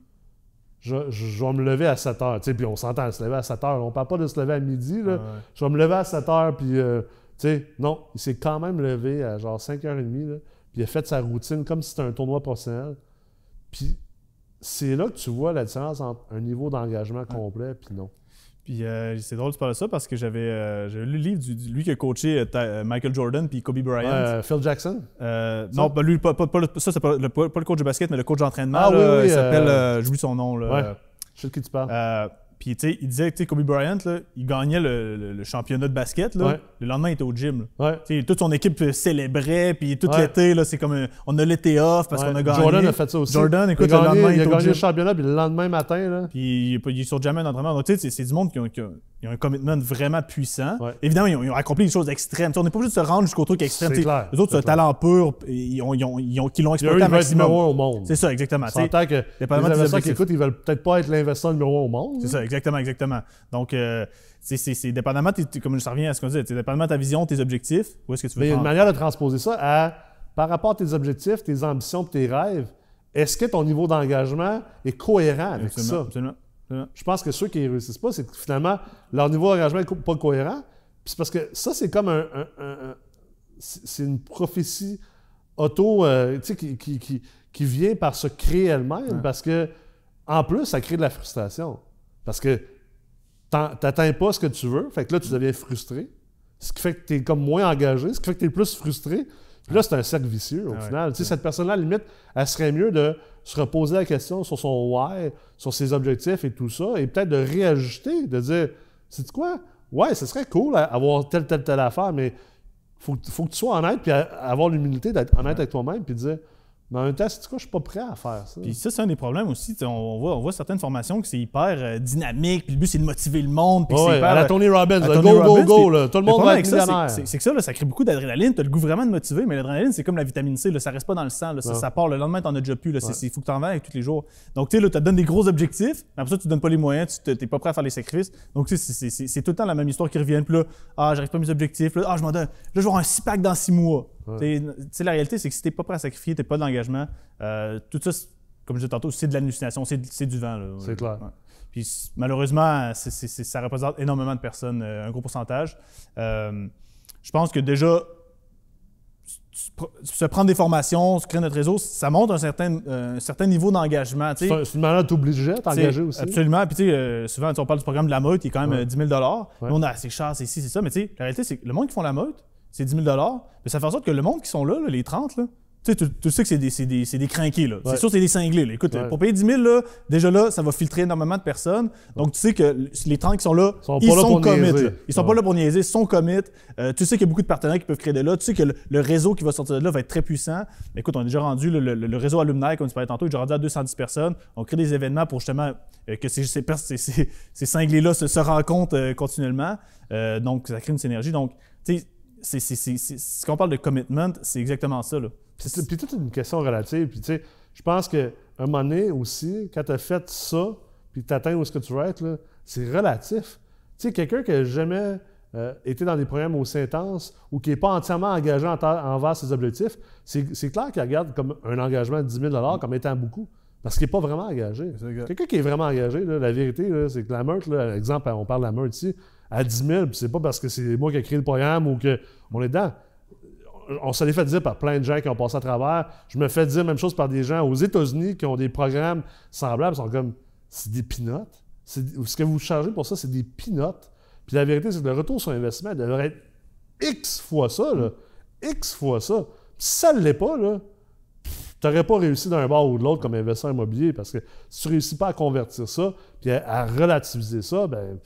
Je, je- je vais me lever à 7 h. Tu sais, puis on s'entend à se lever à 7 h. On parle pas de se lever à midi. Là.
Ouais.
Je vais me lever à 7 h. Puis, euh, tu sais, non, il s'est quand même levé à genre 5h30. Là, puis il a fait sa routine comme si c'était un tournoi professionnel. Puis c'est là que tu vois la différence entre un niveau d'engagement complet puis non.
Puis euh, c'est drôle de parler de ça parce que j'avais euh, lu le livre du, du- lui qui a coaché euh, euh, Michael Jordan puis Kobe Bryant.
Phil Jackson?
Non, pas lui, pas, pas- pas le- ça c'est pas le, pas- pas le coach de basket, mais le coach d'entraînement.
Ah oui, oui,
il s'appelle, j'oublie son nom. Là,
Ouais. Je sais de qui tu parles.
Euh, puis tu sais, il disait que tu sais, Kobe Bryant, là, il gagnait le, le- le championnat de basket. Là.
Ouais.
Le lendemain, il était au gym. là.
ouais.
Toute son équipe euh, célébrait, puis tout
Ouais.
l'été, là, c'est comme un- on a l'été off parce qu'on a gagné.
Jordan a fait ça aussi.
Jordan, écoute,
il a
le
gagné,
lendemain,
il a
est au
gagné
gym.
le championnat, puis le lendemain matin, là,
Puis il est pas- il est sur jamais d'entraînement. Donc, tu sais, c'est- du monde qui ont, qui ont- ils ont un commitment vraiment puissant. Évidemment, ils ont, ils ont accompli des choses extrêmes. On n'est pas obligé de se rendre jusqu'au truc extrême.
Clair,
Les autres, c'est un talent pur, ils ont, ils ont, ils ont, qui l'ont exploité à maximum.
numéro un au monde.
C'est ça, exactement.
Que les investisseurs qui écoutent, ils veulent peut-être pas être l'investisseur numéro un au monde.
C'est ça, exactement, exactement. Donc, euh, c'est- dépendamment, comme ça revient à ce qu'on disait, c'est dépendamment de ta vision, tes objectifs, où est-ce que tu veux
Mais il y a une manière de transposer ça à, par rapport à tes objectifs, tes ambitions, tes rêves. Est-ce que ton niveau d'engagement est cohérent avec
Absolument,
ça?
absolument, absolument.
Je pense que ceux qui ne réussissent pas, c'est que finalement, leur niveau d'engagement n'est pas cohérent. Puis c'est parce que ça, c'est comme un. un- un- un- c'est une prophétie auto, euh, qui, qui, qui- qui vient par se créer elle-même. Parce que, en plus, ça crée de la frustration. Parce que t'atteins pas ce que tu veux. Fait que là, tu deviens frustré. Ce qui fait que tu es comme moins engagé, ce qui fait que tu es plus frustré. Puis là, c'est un cercle vicieux au
Ah ouais,
final. Tu sais, cette personne-là, à la limite, elle serait mieux de se reposer la question sur son why, sur ses objectifs et tout ça, et peut-être de réajuster, de dire, c'est quoi? Ouais, ce serait cool à- avoir telle, telle, telle affaire, mais faut, faut que tu sois honnête, puis avoir l'humilité d'être honnête avec toi-même, puis de dire, mais en même temps, c'est quoi, je suis pas prêt à faire ça?
Puis ça, c'est un des problèmes aussi. On, on voit, on voit certaines formations que c'est hyper euh, dynamique, puis le but, c'est de motiver le monde. Puis
Ouais,
hyper,
à la
euh,
Tony Robbins,
à Tony
go, go,
Robbins,
go, là, tout le
le
monde va être
ça, c'est- que ça, là, ça crée beaucoup d'adrénaline. Tu as le goût vraiment de motiver, mais l'adrénaline, c'est comme la vitamine C. Là, ça reste pas dans le sang. Là, ça, part le lendemain, tu n'en as déjà plus. Il faut que tu en avec tous les jours. Donc, tu sais, tu te donnes des gros objectifs, mais après ça, tu ne donnes pas les moyens, tu n'es pas prêt à faire les sacrifices. Donc, tu sais, c'est- tout le temps la même histoire qui revient. Puis là, ah, j'arrive pas à mes objectifs. Là, ah, je m'en donne. Là, je vais avoir un six pack dans six mois.
Ouais.
Sais, la réalité, c'est que si tu n'es pas prêt à sacrifier, tu n'as pas d'engagement, euh, tout ça, comme je disais tantôt, c'est de l'hallucination, c'est du vent.
C'est clair.
Ouais. Puis c- malheureusement, ça représente énormément de personnes, euh, un gros pourcentage. Euh, je pense que déjà, se prendre des formations, se créer notre réseau, ça montre un certain, euh, un certain niveau d'engagement.
C'est un- c'est une manière de t'obliger à t'engager aussi.
Absolument. Puis, tu sais, euh, souvent, on parle du programme de la meute qui est quand même
Ouais.
euh, 10 000
Ouais.
Nous, on a c'est cher, c'est ci, c'est ça. Mais, tu sais, la réalité, c'est que le monde qui font la meute, c'est 10 000 Mais ça fait en sorte que le monde qui sont là, là, les 30, là, tu sais, tu, sais que c'est des, c'est des, c'est des crinqués, là.
Ouais.
C'est sûr, c'est des cinglés, là. Écoute,
Ouais.
pour payer 10 000, là, déjà là, ça va filtrer énormément de personnes. Donc, tu sais que les 30 qui sont là,
Sont
ils
là
sont commit.
niaiser.
là. Ils sont
Ouais.
pas là pour niaiser, ils sont commit. Euh, tu sais qu'il y a beaucoup de partenaires qui peuvent créer de là. Tu sais que le, le réseau qui va sortir de là va être très puissant. Écoute, on est déjà rendu, le, le- le réseau alumni, comme tu parlais tantôt, est déjà rendu à 210 personnes. On crée des événements pour justement euh, que ces, ces, ces- cinglés-là se, se rencontrent euh, continuellement. Donc, ça crée une synergie. Donc, tu sais, c'est- c'est- c'est- c'est- ce qu'on parle de commitment, c'est exactement ça. Là.
Puis c'est puis toute une question relative. Puis tu sais, je pense qu'à un moment donné aussi, quand tu as fait ça, puis tu atteins où est-ce que tu veux être, là, c'est relatif. Tu sais, quelqu'un qui n'a jamais euh, été dans des programmes aussi intenses ou qui n'est pas entièrement engagé en ta- envers ses objectifs, c'est c'est clair qu'il regarde comme un engagement de 10 000 comme étant beaucoup. Parce qu'il n'est pas vraiment engagé. Quelqu'un qui est vraiment engagé, là, la vérité, là, c'est que la meute, là, exemple, on parle de la meute ici, à 10 000, puis c'est pas parce que c'est moi qui ai créé le programme ou qu'on est dedans. on se l'est fait dire par plein de gens qui ont passé à travers. Je me fais dire la même chose par des gens aux États-Unis qui ont des programmes semblables. Ils sont comme, c'est des pinottes? Ce que vous chargez pour ça, c'est des pinottes. Puis la vérité, c'est que le retour sur investissement devrait être X fois ça, là. X fois ça. Puis si ça ne l'est pas, là, tu n'aurais pas réussi d'un bord ou de l'autre comme investisseur immobilier parce que si tu ne réussis pas à convertir ça puis à, relativiser ça, ben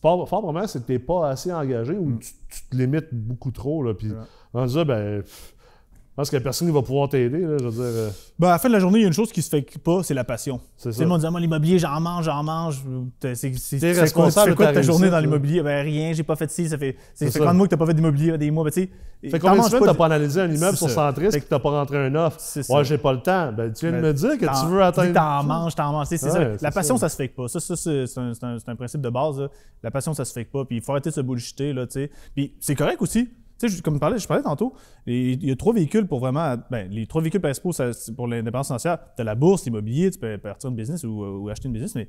fort probablement c'est que tu n'es pas assez engagé ou mm. tu, te limites beaucoup trop. Là, puis en disant, ben, je pense que personne ne va pouvoir t'aider. je veux dire. Euh.
Ben, à la fin de la journée, il y a une chose qui se fait pas, c'est la passion. C'est ça. Le monde dit, moi, l'immobilier, j'en mange, j'en mange. C'est responsable de ta, journée dans l'immobilier? Ben, rien, j'ai pas fait ci. Ça fait, ça fait combien de mois que t'as pas fait d'immobilier, des mois? Ben, tu
sais. Fait combien de semaines t'as pas analysé un immeuble sur Centris et que t'as pas rentré un offre? Ouais, j'ai pas le temps. Ben, tu viens de ben, me dire que tu veux atteindre.
T'en manges, t'en manges. C'est ça. La passion, ça se fait pas. Ça, c'est un principe de base. La passion, ça se fait pas. Puis il faut arrêter de se bullshiter, là, tu sais. Puis c'est correct aussi. Tu sais, comme je parlais, je parlais tantôt, il y a trois véhicules pour vraiment. Ben, les trois véhicules principaux pour l'indépendance financière. Tu as la bourse, l'immobilier, tu peux partir une business ou, acheter une business, mais.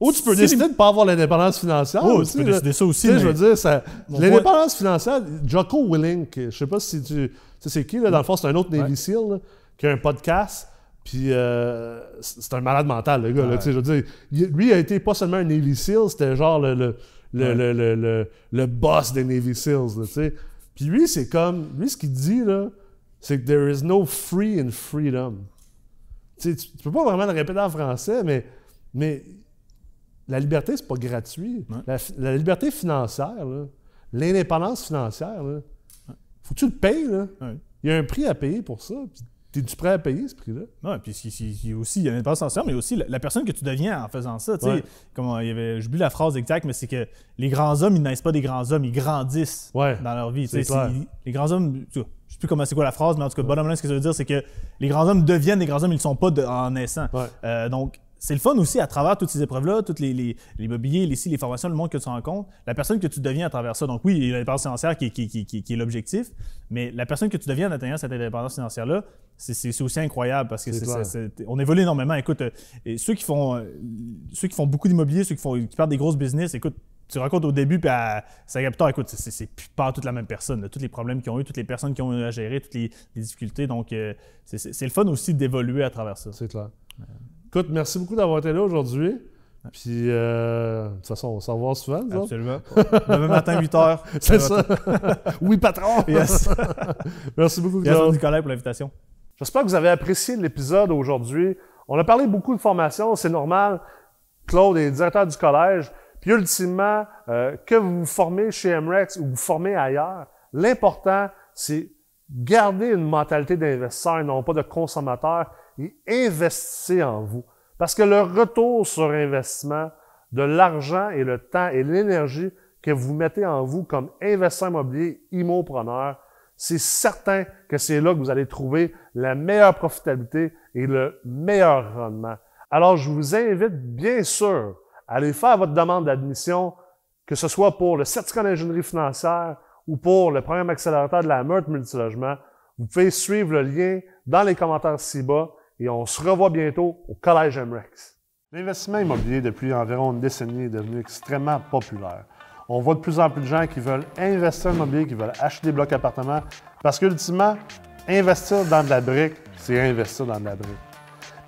Ou tu peux décider de ne pas avoir l'indépendance financière.
Oh, tu peux décider ça aussi.
Tu sais, je veux dire, l'indépendance financière, Jocko Willink, je sais pas si tu. Tu sais, c'est qui, là, dans le fond, c'est un autre Navy SEAL, qui a un podcast. Puis euh, c'est un malade mental, le gars. Là, je veux dire, lui il a été pas seulement un Navy SEAL, c'était genre le le, le, le, le, boss des Navy SEALs, sais. Puis lui, c'est comme, lui, ce qu'il dit, là, c'est que there is no free in freedom. Tu, tu peux pas vraiment le répéter en français, mais, mais la liberté, c'est pas gratuit. La, liberté financière, l'indépendance financière, là, faut que tu le payes. Là. Il y a un prix à payer pour ça. T'es-tu prêt à payer ce prix-là?
Non, puis il y a aussi, il y a une mais aussi la, personne que tu deviens en faisant ça. Tu sais, comme il y avait, j'oublie la phrase exacte, mais c'est que les grands hommes, ils naissent pas des grands hommes, ils grandissent dans leur vie. Tu les grands hommes, je sais plus comment c'est quoi la phrase, mais en tout cas, bonhomme, ce que ça veut dire, c'est que les grands hommes deviennent des grands hommes, ils ne sont pas en naissant. Euh, donc, c'est le fun aussi à travers toutes ces épreuves-là, toutes les, les, les mobiliers, les, les formations, le monde que tu rencontres, la personne que tu deviens à travers ça. Donc oui, il y a l'indépendance financière qui, qui, qui, qui est l'objectif, mais la personne que tu deviens en atteignant cette indépendance financière-là, c'est aussi incroyable parce que on évolue énormément. Écoute, euh, ceux qui font euh, ceux qui font beaucoup d'immobilier, ceux qui font qui partent des grosses business, écoute, tu rencontres au début, puis à Sagaptor, écoute, c'est pas toute la même personne. Tous les problèmes qu'ils ont eu, toutes les personnes qui ont eu à gérer, toutes les, difficultés. Donc, euh, c'est le fun aussi d'évoluer à travers ça.
C'est clair. Écoute, merci beaucoup d'avoir été là aujourd'hui. Puis, euh, de toute façon, on s'en voir souvent.
Absolument. Demain matin, 8 h. [laughs]
C'est ça. [laughs] oui, patron.
Yes. [laughs]
merci beaucoup,
Merci, Nicolas, pour l'invitation.
J'espère que vous avez apprécié l'épisode aujourd'hui. On a parlé beaucoup de formation, c'est normal. Claude est directeur du collège. Puis, ultimement, euh, que vous vous formez chez MREX ou vous formez ailleurs, l'important, c'est garder une mentalité d'investisseur et non pas de consommateur et investissez en vous. Parce que le retour sur investissement de l'argent et le temps et l'énergie que vous mettez en vous comme investisseur immobilier, immopreneur, c'est certain que c'est là que vous allez trouver la meilleure profitabilité et le meilleur rendement. Alors, je vous invite bien sûr à aller faire votre demande d'admission, que ce soit pour le certificat d'ingénierie financière ou pour le programme accélérateur de la Meurthe Multilogement. Vous pouvez suivre le lien dans les commentaires ci-bas et on se revoit bientôt au Collège MREX. L'investissement immobilier depuis environ une décennie est devenu extrêmement populaire. On voit de plus en plus de gens qui veulent investir en immobilier, qui veulent acheter des blocs appartements, parce qu'ultimement, investir dans de la brique, c'est investir dans de la brique.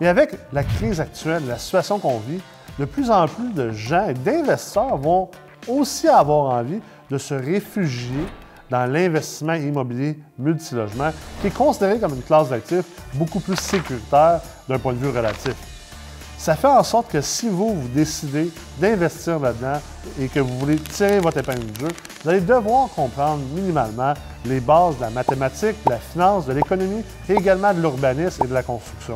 Et avec la crise actuelle, la situation qu'on vit, de plus en plus de gens et d'investisseurs vont aussi avoir envie de se réfugier dans l'investissement immobilier multilogement, qui est considéré comme une classe d'actifs beaucoup plus sécuritaire d'un point de vue relatif. Ça fait en sorte que si vous, vous décidez d'investir là-dedans et que vous voulez tirer votre épingle du jeu, vous allez devoir comprendre minimalement les bases de la mathématique, de la finance, de l'économie et également de l'urbanisme et de la construction.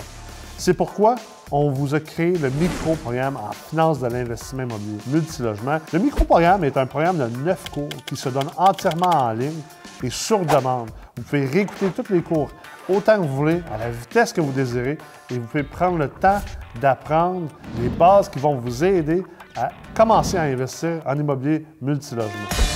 C'est pourquoi on vous a créé le micro-programme en finance de l'investissement immobilier multilogement. Le micro-programme est un programme de neuf cours qui se donne entièrement en ligne et sur demande. Vous pouvez réécouter tous les cours autant que vous voulez, à la vitesse que vous désirez, et vous pouvez prendre le temps d'apprendre les bases qui vont vous aider à commencer à investir en immobilier multilogement.